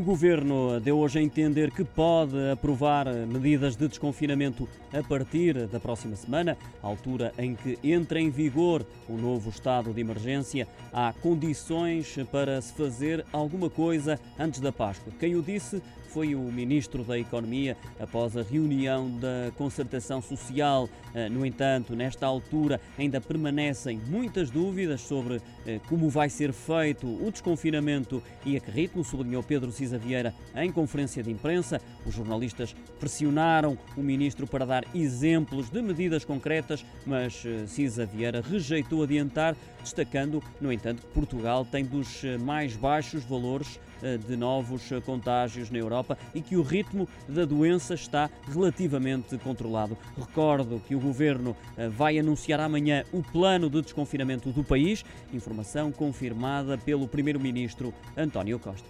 O governo deu hoje a entender que pode aprovar medidas de desconfinamento a partir da próxima semana, altura em que entra em vigor o novo estado de emergência. Há condições para se fazer alguma coisa antes da Páscoa. Quem o disse foi o ministro da Economia após a reunião da concertação social. Eh, no entanto, nesta altura ainda permanecem muitas dúvidas sobre eh, como vai ser feito o desconfinamento e a que ritmo, sublinhou Pedro Cisa Vieira em conferência de imprensa. Os jornalistas pressionaram o ministro para dar exemplos de medidas concretas, mas eh, Cisa Vieira rejeitou adiantar, destacando, no entanto, que Portugal tem dos eh, mais baixos valores eh, de novos contágios na Europa e que o ritmo da doença está relativamente controlado. Recordo que o governo vai anunciar amanhã o plano de desconfinamento do país, informação confirmada pelo primeiro-ministro António Costa.